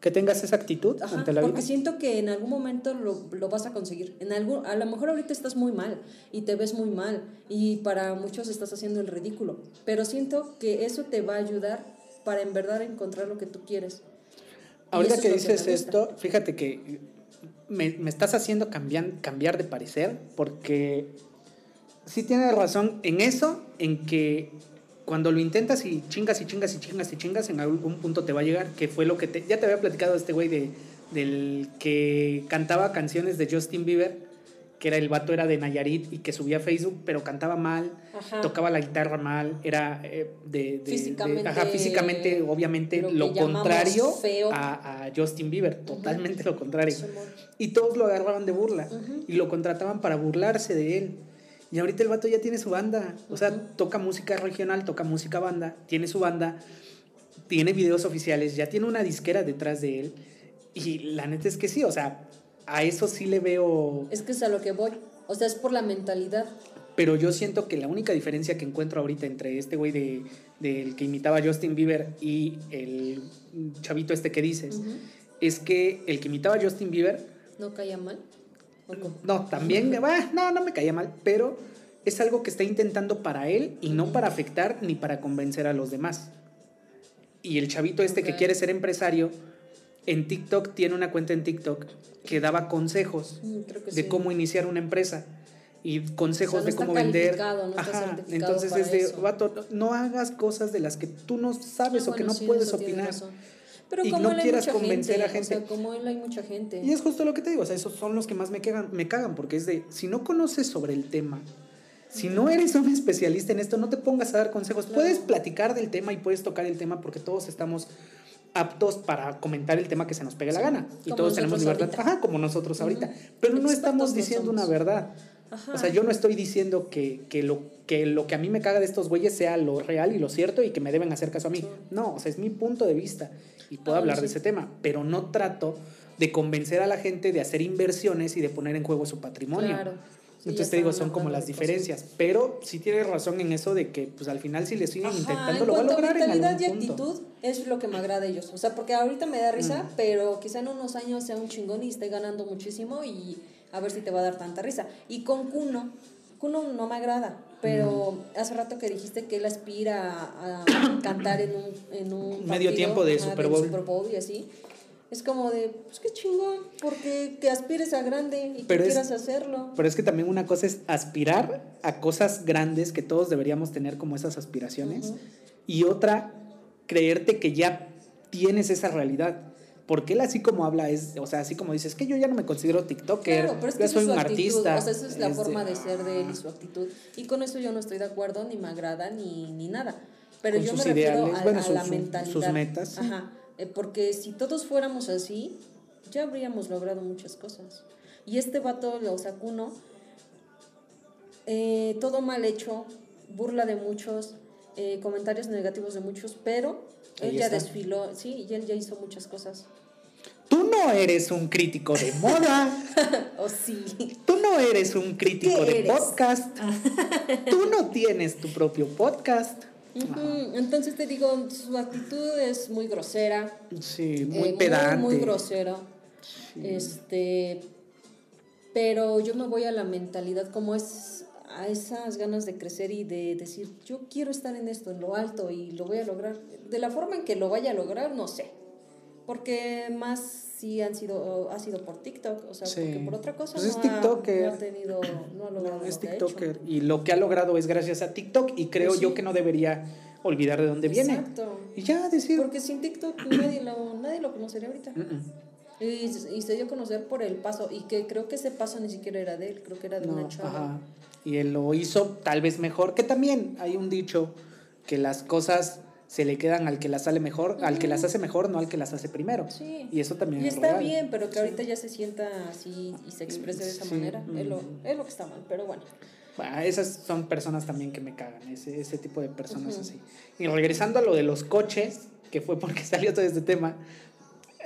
Que tengas esa actitud Ajá, ante la porque vida. siento que en algún momento lo, lo vas a conseguir. En algún, a lo mejor ahorita estás muy mal y te ves muy mal y para muchos estás haciendo el ridículo, pero siento que eso te va a ayudar para en verdad encontrar lo que tú quieres. Ahorita que dices esto, fíjate que me, me estás haciendo cambiar, cambiar de parecer porque sí tienes razón en eso, en que cuando lo intentas y chingas y chingas y chingas y chingas, en algún punto te va a llegar, que fue lo que te... Ya te había platicado este güey de, del que cantaba canciones de Justin Bieber, que era el vato era de Nayarit y que subía a Facebook, pero cantaba mal, Ajá. tocaba la guitarra mal, era eh, de, de- de- Físicamente- ajá, físicamente, obviamente, lo contrario a, a Justin Bieber, totalmente lo contrario. Y todos lo agarraban de burla y lo contrataban para burlarse de él. Y ahorita el vato ya tiene su banda, o sea, toca música regional, toca música banda, tiene su banda, tiene videos oficiales, ya tiene una disquera detrás de él. Y la neta es que sí, o sea, a eso sí le veo Es que es a lo que voy. O sea, es por la mentalidad. pero yo siento que la única diferencia que encuentro ahorita entre este güey de, del que imitaba a Justin Bieber y el chavito este que dices, es que el que imitaba a Justin Bieber, ¿No caía mal? No, también, bah, no, no me caía mal, pero es algo que está intentando para él y no para afectar ni para convencer a los demás. Y el chavito este que quiere ser empresario, en TikTok tiene una cuenta en TikTok que daba consejos Mm, que de sí. cómo iniciar una empresa y consejos O sea, no de cómo vender. no Ajá, entonces es de, vato, no hagas cosas de las que tú no sabes Ah, o que bueno, no sí, puedes opinar. Pero Y no quieras convencer a O sea, gente. como él hay mucha gente. Y es justo lo que te digo, o sea, esos son los que más me cagan, me cagan, porque es de, si no conoces sobre el tema, si no eres un especialista en esto, no te pongas a dar consejos. Claro. Puedes platicar del tema y puedes tocar el tema porque todos estamos aptos para comentar el tema que se nos pegue la Sí, gana. Y todos tenemos libertad. ahorita. Ajá, como nosotros ahorita. Ujú. Pero no Expertos estamos no diciendo somos. una verdad. Ajá. O sea, yo no estoy diciendo que, que lo, que lo que a mí me caga de estos güeyes sea lo real y lo cierto y que me deben hacer caso a mí. Sí. No, o sea, es mi punto de vista y puedo Ah, hablar de ese tema, pero no trato de convencer a la gente de hacer inversiones y de poner en juego su patrimonio. Claro. Sí, Entonces te digo, son como las de cosas. diferencias. Pero sí tienes razón en eso de que, pues al final, si le siguen Ajá, intentando, en lo va a lograr en mentalidad algún y punto. actitud es lo que me agrada de ellos. O sea, porque ahorita me da risa, Mm. pero quizá en unos años sea un chingón y esté ganando muchísimo y a ver si te va a dar tanta risa. Y con Kuno, Kuno no me agrada, pero Mm. hace rato que dijiste que él aspira a, a cantar en un, en un Medio partido, tiempo de ajá, Super Bowl. Super Bowl y así. Es como de, pues qué chingón, porque que aspires a grande y Pero que es- quieras hacerlo. Pero es que también una cosa es aspirar a cosas grandes que todos deberíamos tener como esas aspiraciones. Ujú. Y otra, creerte que ya tienes esa realidad. Porque él así como habla es, o sea, así como dices, que yo ya no me considero TikToker, Claro, pero es que esa soy es su un actitud, artista. O sea, esa es la Este, forma de ser de él y su actitud. Y con eso yo no estoy de acuerdo, ni me agrada, ni, ni nada. Pero yo me sus refiero ideales, a, bueno, a sus- la mentalidad. sus metas. Ajá. Eh, porque si todos fuéramos así, ya habríamos logrado muchas cosas. Y este vato, o sea, Kuno, eh, todo mal hecho, burla de muchos, eh, comentarios negativos de muchos, pero él ya está. desfiló, sí, y él ya hizo muchas cosas. Tú no eres un crítico de moda, O sí. tú no eres un crítico ¿Qué de eres? podcast, tú no tienes tu propio podcast. Ujú, Entonces te digo, su actitud es muy grosera, Sí, eh, muy pedante. muy, grosero. Este, pero yo me voy a la mentalidad como es a esas ganas de crecer y de decir, yo quiero estar en esto, en lo alto y lo voy a lograr. De la forma en que lo vaya a lograr, no sé. Porque más sí han sido, ha sido por TikTok, o sea, Sí. porque por otra cosa Pues es no, ha, no ha tenido, no ha logrado No, es. TikToker. Y lo que ha logrado es gracias a TikTok. Y creo Pues sí. yo que no debería olvidar de dónde viene. Exacto. Y ya decir. Porque sin TikTok nadie lo, nadie lo conocería ahorita. Y, y se dio a conocer por el paso, y que creo que ese paso ni siquiera era de él, creo que era de No, una chava. ajá. Y él lo hizo tal vez mejor. Que también hay un dicho que las cosas se le quedan al que las sale mejor, al que las hace mejor, no al que las hace primero. Sí. Y eso también Y es está real. bien, pero que ahorita ya se sienta así y se exprese de esa Sí, manera, es, lo, mm. es lo que está mal, pero bueno. Bueno, esas son personas también que me cagan, ese, ese tipo de personas Ujú. así. Y regresando a lo de los coches, que fue porque salió todo este tema,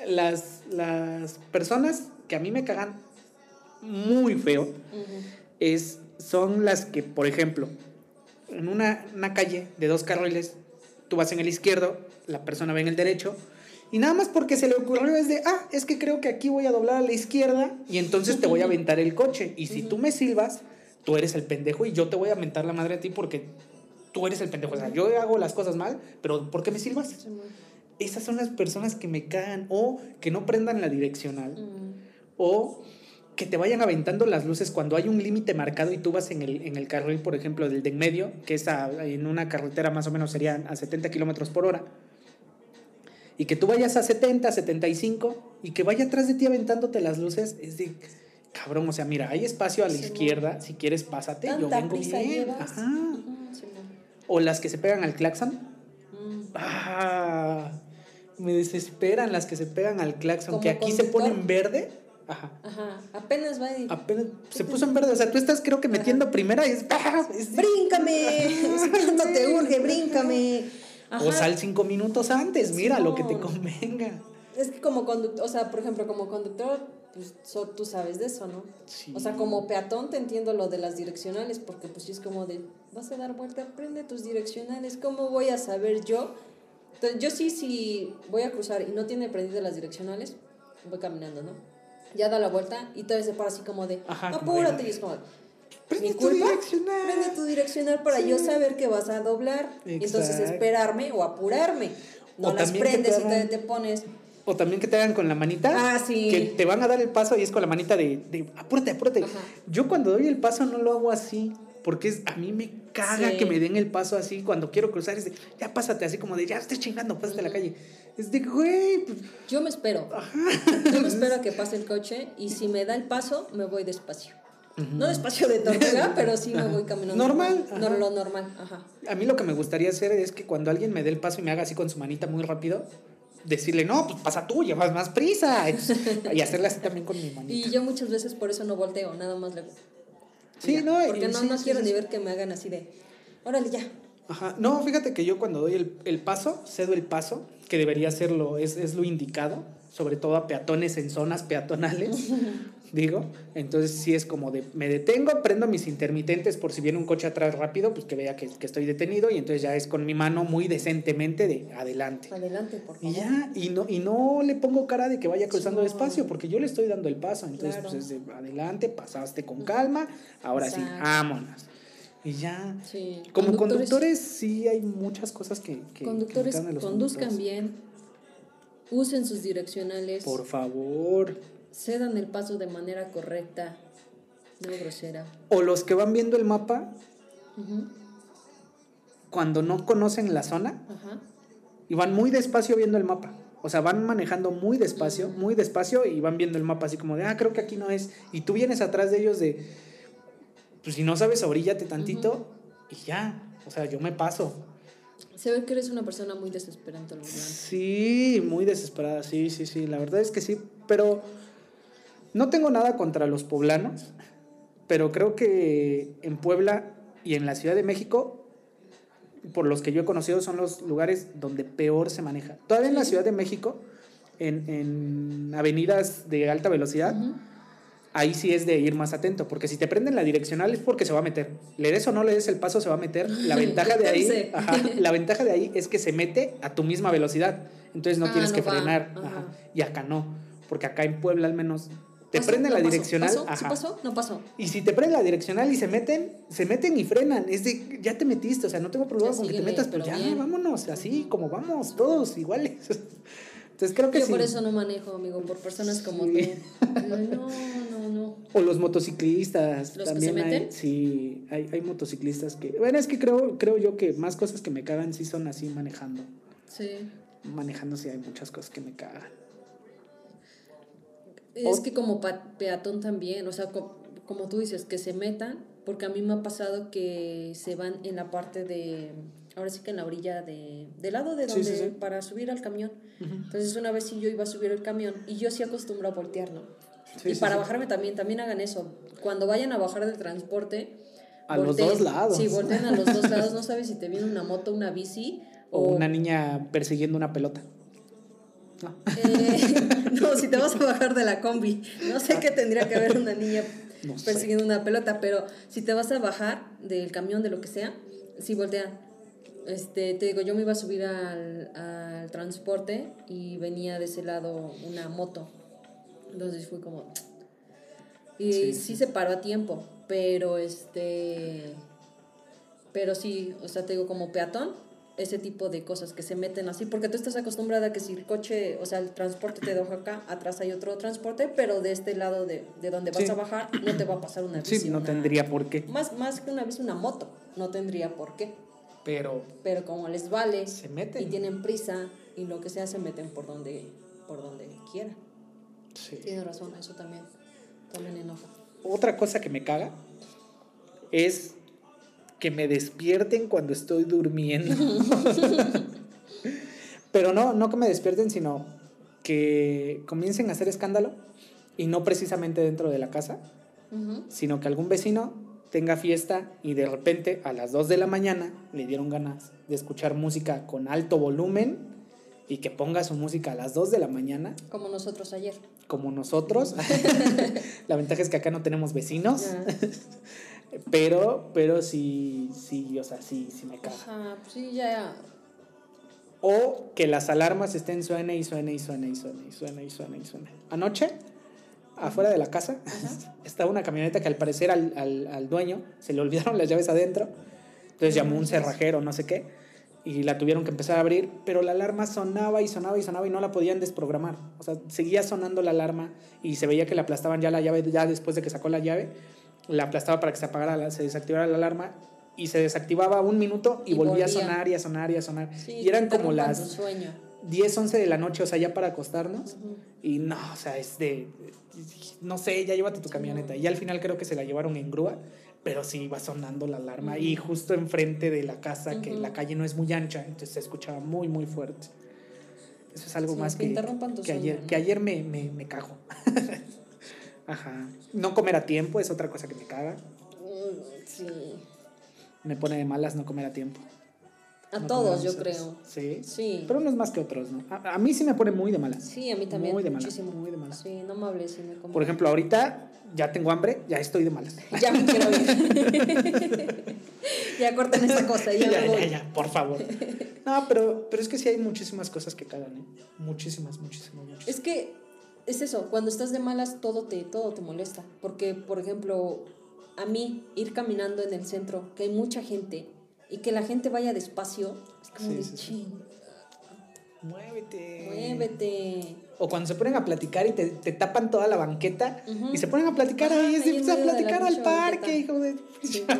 las, las personas que a mí me cagan muy feo es, son las que, por ejemplo, en una, una calle de dos carriles, tú vas en el izquierdo, la persona va en el derecho, y nada más porque se le ocurrió es de, ah, es que creo que aquí voy a doblar a la izquierda y entonces te voy a aventar el coche. Y si tú me silbas, tú eres el pendejo y yo te voy a mentar la madre a ti porque tú eres el pendejo. O sea, yo hago las cosas mal, pero ¿por qué me silbas? Esas son las personas que me cagan o que no prendan la direccional Mm. o que te vayan aventando las luces cuando hay un límite marcado y tú vas en el, en el carril, por ejemplo, del de en medio, que es a- en una carretera más o menos serían a 70 kilómetros por hora, y que tú vayas a 70, 75 y que vaya atrás de ti aventándote las luces, es de cabrón, o sea, mira, hay espacio a la Sí, izquierda, si quieres pásate, yo ¿Tanta vengo bien. sí, no. O las que se pegan al claxon. Mm. Ah, me desesperan las que se pegan al claxon, Como que aquí se conductor. pone en verde. Ajá. Ajá, apenas va y... Apenas se puso en verde. O sea, tú estás, creo que metiendo primera y es. ¡ah! es- ¡Bríncame! no te urge, bríncame. Ajá. o sal cinco minutos antes, mira lo que te convenga. Es que como conductor, o sea, por ejemplo, como conductor, pues so- tú sabes de eso, ¿no? Sí. O sea, como peatón te entiendo lo de las direccionales, porque pues sí es como de, vas a dar vuelta, prende tus direccionales, ¿cómo voy a saber yo? Entonces, yo sí, si voy a cruzar y no tiene prendidas las direccionales, voy caminando, ¿no? Ya da la vuelta y todavía se para así como de, Ajá, apúrate, y es como, Prende ¿mi tu direccional. Prende tu direccional para yo saber que vas a doblar. Y entonces esperarme o apurarme. No O las prendes te y te, te pones... O también que te hagan con la manita. Ah, sí. Que te van a dar el paso y es con la manita de, de apúrate, apúrate. Ajá. Yo cuando doy el paso no lo hago así. Porque es, a mí me caga Sí. que me den el paso así cuando quiero cruzar. Es de, ya pásate, así como de, ya estés chingando, pásate a la calle. Es de, güey, pues, Yo me espero. Yo me espero a que pase el coche y si me da el paso, me voy despacio. No despacio de tortuga, pero sí me voy caminando. Normal, No, ajá. lo normal, ajá. A mí lo que me gustaría hacer es que cuando alguien me dé el paso y me haga así con su manita muy rápido, decirle, no, pues pasa tú, llevas más prisa. Y hacerle así también con mi manita. Y yo muchas veces por eso no volteo, nada más le Sí, ya, no, Porque no, sí, no sí, quiero sí, ni ver que me hagan así de, órale ya. Ajá. No, fíjate que yo cuando doy el, el paso, cedo el paso, que debería ser lo, es, es lo indicado, sobre todo a peatones en zonas peatonales, digo. Entonces sí es como de, me detengo, prendo mis intermitentes por si viene un coche atrás rápido, pues que vea que, que estoy detenido y entonces ya es con mi mano muy decentemente de adelante. Adelante, por favor. Y ya, y no, y no le pongo cara de que vaya cruzando no. despacio, porque yo le estoy dando el paso. Entonces, Claro. pues es de adelante, pasaste con calma, ahora sí, vámonos. Y ya. Sí. Como conductores, sí hay muchas cosas que. que- que conductores de los conduzcan conductores. bien, usen sus direccionales, Por favor. Cedan el paso de manera correcta, no grosera. O los que van viendo el mapa cuando no conocen la zona y van muy despacio viendo el mapa. O sea, van manejando muy despacio, muy despacio y van viendo el mapa así como de, ah, creo que aquí no es. Y tú vienes atrás de ellos de, pues si no sabes, oríllate tantito y ya. O sea, yo me paso. Se ve que eres una persona muy desesperante. Sí, muy desesperada, sí, sí, sí, la verdad es que sí, pero no tengo nada contra los poblanos, pero creo que en Puebla y en la Ciudad de México, por los que yo he conocido, son los lugares donde peor se maneja. Todavía en la Ciudad de México, en, en avenidas de alta velocidad, ahí sí es de ir más atento, porque si te prenden la direccional es porque se va a meter. Le des o no le des el paso, se va a meter. La ventaja de ahí, ajá, la ventaja de ahí es que se mete a tu misma velocidad. Entonces no Ah, tienes no que va. frenar. Ajá. ajá. Y acá no, porque acá en Puebla al menos te ¿Pasó? prenden No la pasó. direccional, ¿Pasó? ¿Sí ajá. pasó? No pasó. Y si te prenden la direccional y se meten, se meten y frenan. Es de, ya te metiste, o sea, no tengo problema Ya con que te metas, pero pero ya, bien. vámonos, así como vamos, todos iguales. Entonces creo que Yo sí. por eso no manejo, amigo, por personas como Sí. tú. No, no, no. O los motociclistas. ¿Los que también hay- sí, hay, hay motociclistas que. Bueno, es que creo, creo yo que más cosas que me cagan sí son así manejando. Sí. Manejando sí hay muchas cosas que me cagan. Es que como peatón también, o sea, co- como tú dices, que se metan, porque a mí me ha pasado que se van en la parte de, ahora sí que en la orilla de, del lado de donde, sí, sí. para subir al camión. Entonces una vez sí yo iba a subir el camión y yo sí acostumbro a voltear, ¿no? Sí, y para bajarme también, también hagan eso. Cuando vayan a bajar del transporte, A los dos lados. Sí, volteen a los dos lados, no sabes si te viene una moto, una bici O una niña persiguiendo una pelota. No. Eh, no, si te vas a bajar de la combi, no sé qué tendría que haber una niña No sé. persiguiendo una pelota, pero si te vas a bajar del camión, de lo que sea, sí voltea. Este, te digo, yo me iba a subir al, al transporte y venía de ese lado una moto. Entonces fui como... Y Sí, sí, se paró a tiempo, pero este... Pero sí, o sea, te digo, como peatón, ese tipo de cosas que se meten así, porque tú estás acostumbrada a que si el coche, o sea, el transporte te deja acá, atrás hay otro transporte, pero de este lado de, de donde vas Sí. a bajar no te va a pasar una bici. Sí, no una- tendría por qué. Más, más que una bici, una moto, no tendría por qué. Pero Pero como les vale se meten. y tienen prisa y lo que sea, se meten por donde, por donde quieran. Sí. Tienes razón, eso también, también enoja. Otra cosa que me caga es que me despierten cuando estoy durmiendo. Pero no, no que me despierten, sino que comiencen a hacer escándalo y no precisamente dentro de la casa, sino que algún vecino tenga fiesta y de repente a las 2 de la mañana le dieron ganas de escuchar música con alto volumen y que ponga su música a las 2 de la mañana Como nosotros ayer. como nosotros. la ventaja es que acá no tenemos vecinos. Pero, pero sí, sí, o sea, sí, sí me caga. Ajá, pues sí, ya. O que las alarmas estén suene y suene y suene y suene y suene y suene y suene. Anoche, afuera de la casa, estaba una camioneta que al parecer al, al, al dueño se le olvidaron las llaves adentro. Entonces llamó un cerrajero, no sé qué, y la tuvieron que empezar a abrir, pero la alarma sonaba y sonaba y sonaba y no la podían desprogramar. O sea, seguía sonando la alarma y se veía que le aplastaban ya la llave, ya después de que sacó la llave, la aplastaba para que se apagara, la- se desactivara la alarma y se desactivaba un minuto y, Y volvía, a sonar y a sonar y a sonar. Sí, y eran como las sueño. 10, 11 de la noche, o sea, ya para acostarnos. Y no, o sea, es de. No sé, ya llévate tu camioneta. Y al final creo que se la llevaron en grúa, pero sí iba sonando la alarma. Y justo enfrente de la casa, que la calle no es muy ancha, entonces se escuchaba muy, muy fuerte. Eso es algo Sí, más que ayer, sueño, ¿no? que ayer me, me, me cago. Ajá. No comer a tiempo es otra cosa que me caga. Mm, Sí. Me pone de malas no comer a tiempo. A No todos, yo creo. Sí. Sí. Pero unos más que otros, ¿no? A, a mí sí me pone muy de malas. Sí, a mí también. Muy de malas. muchísimo. Muy de malas. Sí, no me hables si me como. Por ejemplo, ahorita ya tengo hambre, ya estoy de malas. Ya me quiero ir. ya corten esta cosa, ya, ya, me voy. ya, ya, por favor. No, pero, pero es que sí hay muchísimas cosas que cagan, ¿eh? Muchísimas, muchísimas, muchísimas. Es que es eso, cuando estás de malas todo te, todo te molesta. Porque, por ejemplo, a mí ir caminando en el centro, que hay mucha gente y que la gente vaya despacio, es como Sí, de sí, sí. "Chin, Muévete. muévete. O cuando se ponen a platicar y te, te tapan toda la banqueta Ujú. y se ponen a platicar ahí, es de, ahí en "Pues, a platicar al parque, banqueta". hijo de... Sí.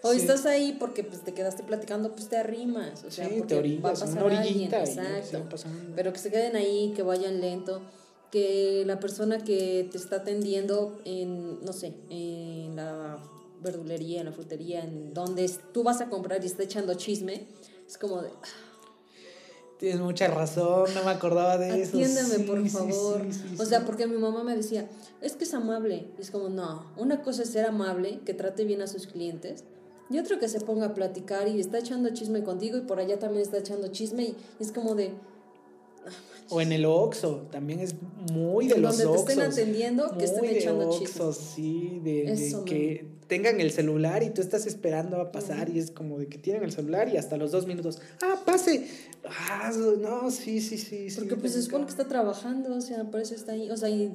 O Sí. estás ahí porque pues, te quedaste platicando, pues te arrimas. O sea, Sí, porque te va a orillas, pasar una alguien, orillita y exacto. Pero que se queden ahí, que vayan lento, que la persona que te está atendiendo en, no sé, en la verdulería, en la frutería, en donde tú vas a comprar y está echando chisme, es como de, Tienes mucha razón, no me acordaba de eso. atiéndeme Sí, por favor. sí, sí, o sea, porque mi mamá me decía, es que es amable. Y es como, no, una cosa es ser amable, que trate bien a sus clientes. Y otro que se ponga a platicar y está echando chisme contigo y por allá también está echando chisme y es como de, O en el Oxxo, también es muy de En los donde te estén Oxxos. atendiendo, que estén echando Oxxos, sí, de, de Eso que tengan el celular y tú estás esperando a pasar y es como de que tienen el celular y hasta los dos minutos, ah, pase. Ah, no, sí, sí, sí. sí, Porque pues se supone que está trabajando, o sea, por eso está ahí. O sea, y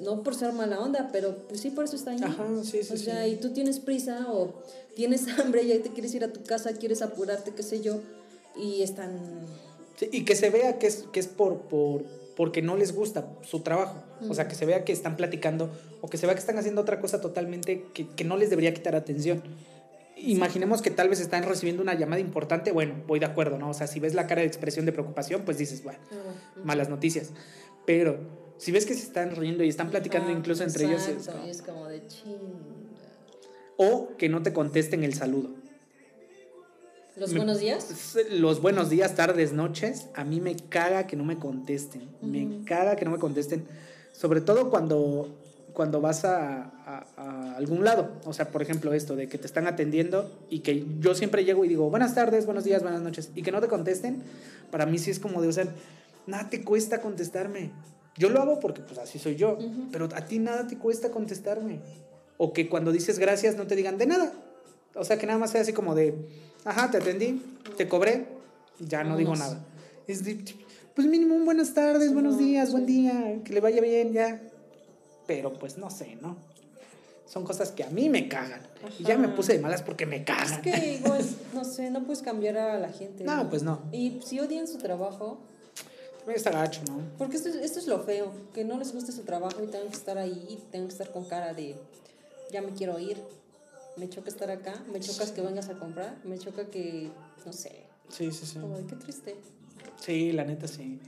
no por ser mala onda, pero pues sí, por eso está ahí. Ajá, sí, sí, O sea, sí. y tú tienes prisa o tienes hambre y ahí te quieres ir a tu casa, quieres apurarte, qué sé yo, y están Sí, y que se vea que es, que es por, por, porque no les gusta su trabajo. O sea, que se vea que están platicando o que se vea que están haciendo otra cosa totalmente que, que no les debería quitar atención. Imaginemos que tal vez están recibiendo una llamada importante, bueno, voy de acuerdo, ¿no? O sea, si ves la cara de expresión de preocupación, pues dices, bueno, malas noticias. Pero si ves que se están riendo y están platicando ah, incluso entre ellos, es es como de o que no te contesten el saludo. ¿Los buenos días? Los buenos días, tardes, noches, a mí me caga que no me contesten. Me caga que no me contesten. Sobre todo cuando, cuando vas a, a- a algún lado. O sea, por ejemplo, esto de que te están atendiendo y que yo siempre llego y digo, buenas tardes, buenos días, buenas noches. Y que no te contesten, para mí sí es como de, o sea, nada te cuesta contestarme. Yo lo hago porque pues así soy yo. Pero a ti nada te cuesta contestarme. O que cuando dices gracias no te digan de nada. O sea, que nada más sea así como de, ajá, te atendí, te cobré, ya no digo nada. Es de, pues mínimo un buenas tardes, buenos días, buen día, que le vaya bien, ya. Pero pues no sé, ¿no? Son cosas que a mí me cagan. Y ya me puse de malas porque me Es cagan. que igual, no sé, no puedes cambiar a la gente. No, pues no. Y si odian su trabajo, Está gacho, ¿no? porque esto, es- esto es lo feo, que no les guste su trabajo y tengan que estar ahí, y tengan que estar con cara de, ya me quiero ir, me choca estar acá, me chocas que vengas a comprar, me choca que, no sé, Sí, sí, sí. de qué triste. Sí, la neta sí.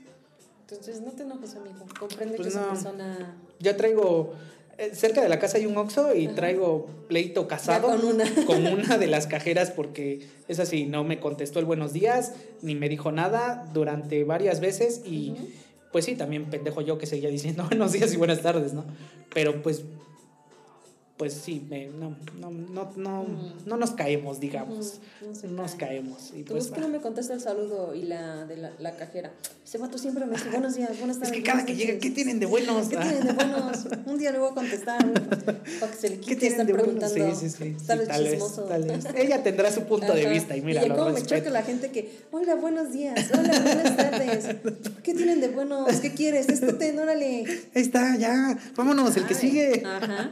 Entonces no te enojes, amigo, comprende Pues que no. persona... Ya traigo. eh, cerca de la casa hay un Oxxo y Ajá. traigo pleito casado Ya con una. con una de las cajeras porque es así, no me contestó el buenos días, ni me dijo nada durante varias veces y Ujú. pues sí, también pendejo yo que seguía diciendo buenos días y buenas tardes, ¿no? pero pues pues sí, me- no, no, no, no, no nos caemos, digamos. No Nos cae. caemos. Y pues, es que no me contesta el saludo y la de la, la cajera. Ese vato siempre me dice buenos días, buenas es tardes. que cada que llega, noches". ¿qué tienen de buenos? ¿Qué tienen de buenos? Un día le voy a contestar para que se le ¿Qué quite tienen estar de buenos? preguntando. Sí, sí, sí. sí, Tal tal, vez, chismoso. tal vez. Ella tendrá su punto de vista y mira, ya lo como me choca la gente que, hola, buenos días, hola, buenas tardes. ¿Qué tienen de buenos? ¿Qué quieres? Esto ten, órale. Ahí está, ya. Vámonos, el que sigue. Ajá.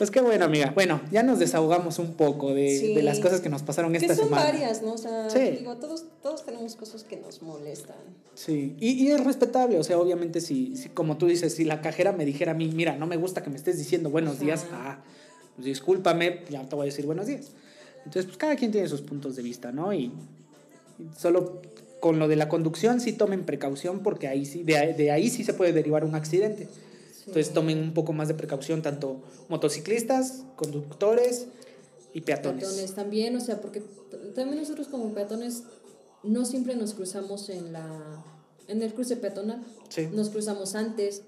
Pues qué bueno, amiga. Bueno, ya nos desahogamos un poco de, Sí. de las cosas que nos pasaron Que esta son semana. varias, ¿no? O sea, Sí. digo, todos, todos tenemos cosas que nos molestan. Sí, y, y es respetable, o sea, obviamente si, si, como tú dices, si la cajera me dijera a mí, mira, no me gusta que me estés diciendo buenos Ajá. días, ah, pues discúlpame, ya te voy a decir buenos días. Entonces, pues cada quien tiene sus puntos de vista, ¿no? Y, y solo con lo de la conducción sí tomen precaución porque ahí sí, de, de ahí sí se puede derivar un accidente. Entonces tomen un poco más de precaución, tanto motociclistas, conductores y peatones. Peatones también, o sea, porque también nosotros como peatones no siempre nos cruzamos en la en el cruce peatonal. Sí. Nos cruzamos antes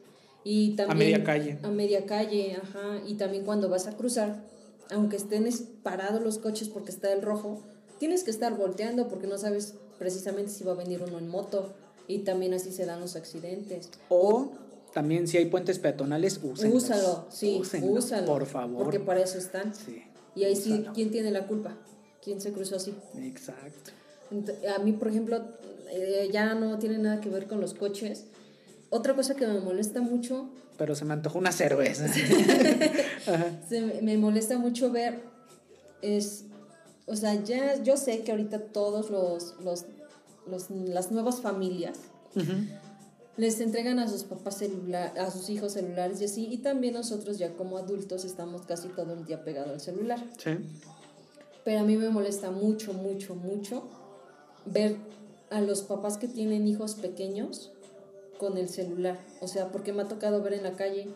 y también media calle. A media calle, ajá, y también cuando vas a cruzar, aunque estén es- parados los coches porque está el rojo, tienes que estar volteando porque no sabes precisamente si va a venir uno en moto y también así se dan los accidentes. O también si hay puentes peatonales, úsenlos. Úsalo, sí, úsalo. Por favor. Porque para eso están. Sí, Y ahí sí. ¿quién tiene la culpa? ¿Quién se cruzó así? Exacto. A mí, por ejemplo, eh, ya no tiene nada que ver con los coches. Otra cosa que me molesta mucho, Pero se me antojó una cerveza. Se me- me molesta mucho ver, es, o sea, ya yo sé que ahorita todos los, los, los- las nuevas familias. Les entregan a sus papás celular, a sus hijos celulares y así, y también nosotros ya como adultos estamos casi todo el día pegados al celular. Sí. Pero a mí me molesta mucho, mucho, mucho ver a los papás que tienen hijos pequeños con el celular. O sea, porque me ha tocado ver en la calle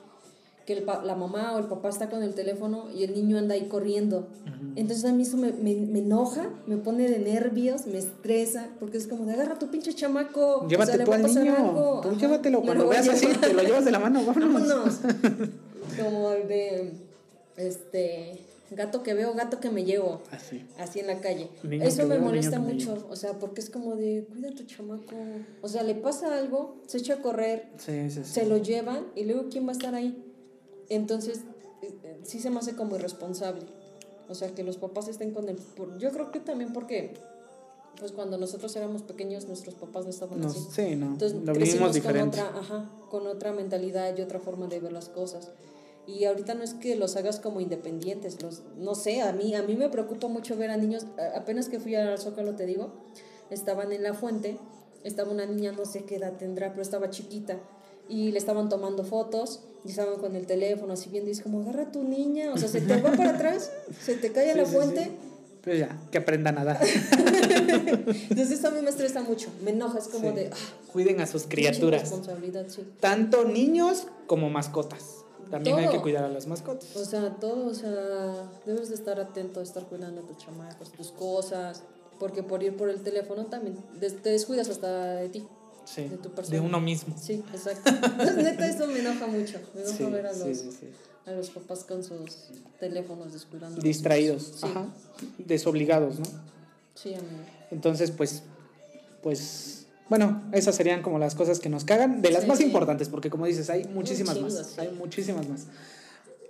que el pa- la mamá o el papá está con el teléfono y el niño anda ahí corriendo. Entonces a mí eso me, me, me enoja, me pone de nervios, me estresa, porque es como de agarra tu pinche chamaco. o Llévate sea, le tú al niño. algo". Tú Ajá, llévatelo. Cuando lo veas así, te lo llevas de la mano. Vámonos. Vámonos. Como el de este gato que veo, gato que me llevo Así. así en la calle. Niño Eso me veo, molesta me mucho, o sea, porque es como de, cuida a tu chamaco. O sea, le pasa algo, se echa a correr, Sí, sí, sí. se lo llevan y luego ¿quién va a estar ahí? Entonces, eh, sí se me hace como irresponsable. O sea, que los papás estén con el... yo creo que también porque, pues cuando nosotros éramos pequeños, nuestros papás no estaban No, así. sí, no. Entonces lo crecimos diferente. con otra, ajá, con otra mentalidad y otra forma de ver las cosas. Y ahorita no es que los hagas como independientes, los, no sé, a mí, a mí me preocupa mucho ver a niños, apenas que fui al Zócalo te digo, estaban en la fuente, estaba una niña, no sé qué edad tendrá, pero estaba chiquita, y le estaban tomando fotos, y estaban con el teléfono, así bien, dice como, agarra a tu niña, o sea, se te va para atrás, se te cae a Sí, la sí, fuente. sí. Pues ya, que aprenda a nadar. Entonces eso a mí me estresa mucho, me enoja, es como de, ah, Cuiden a sus criaturas. responsabilidad, sí. Tanto niños como mascotas. También hay que cuidar a las mascotas. O sea, todo, o sea, debes de estar atento, de estar cuidando a tus chamacos, tus cosas, porque por ir por el teléfono también te descuidas hasta de ti. Sí, de tu de persona. uno mismo. Sí, exacto. Entonces, neta, eso me enoja mucho. Me enoja Sí, ver a los, a los papás con sus teléfonos descuidando. Distraídos, ajá. Desobligados, ¿no? sí, amigo. Entonces, pues, pues, bueno, esas serían como las cosas que nos cagan, de las Sí. más importantes, porque como dices, hay muchísimas más, sí. hay muchísimas más.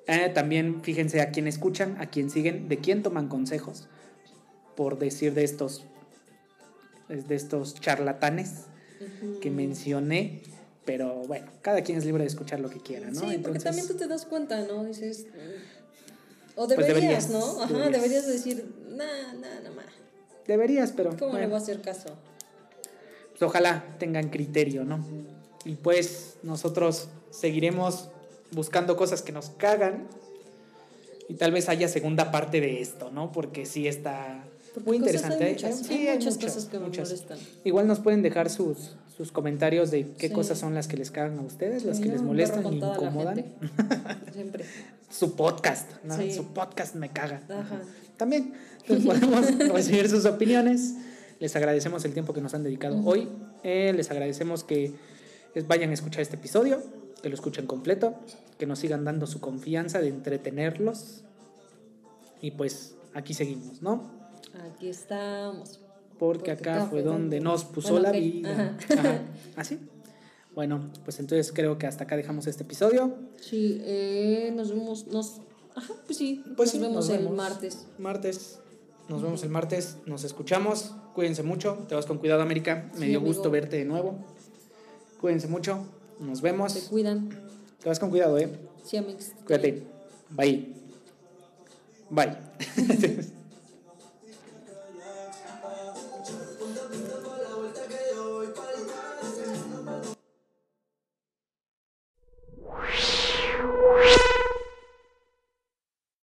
Eh, también fíjense a quién escuchan, a quién siguen, de quién toman consejos, por decir de estos, de estos charlatanes Que mencioné, pero bueno, cada quien es libre de escuchar lo que quiera, ¿no? Sí, porque Entonces, también tú te das cuenta, ¿no? Dices. mm, O Pues deberías, deberías, ¿no? Ajá, deberías. deberías, decir, nah, nah, no más. deberías, pero ¿Cómo le bueno. voy a hacer caso? pues ojalá tengan criterio, ¿no? Y pues nosotros seguiremos buscando cosas que nos cagan y tal vez haya segunda parte de esto, ¿no? Porque sí está Porque muy interesante. Hay muchas, Sí, hay hay muchas muchas, cosas que me muchas. molestan. Igual nos pueden dejar sus, sus comentarios de qué Sí. cosas son las que les cagan a ustedes, las Sí, que les molestan y incomodan. Siempre. Su podcast, ¿no? Sí. Su podcast me caga. Ajá. También pues, podemos recibir sus opiniones. Les agradecemos el tiempo que nos han dedicado hoy. Eh, les agradecemos que vayan a escuchar este episodio, que lo escuchen completo, que nos sigan dando su confianza de entretenerlos. Y pues aquí seguimos, ¿no? Aquí estamos. Porque acá fue donde nos puso Bueno, la vida. ajá. ¿Así? Bueno, pues entonces creo que hasta acá dejamos este episodio. Sí, eh, nos vemos. Nos, ajá, pues sí. Pues nos sí, vemos nos el martes. Martes. Nos vemos el martes. Nos escuchamos. Cuídense mucho. Te vas con cuidado, América. Me Sí, dio amigo. gusto verte de nuevo. Cuídense mucho. Nos vemos. cuidan. Te vas con cuidado, ¿eh? Sí, amigos. Cuídate. Bye. Bye.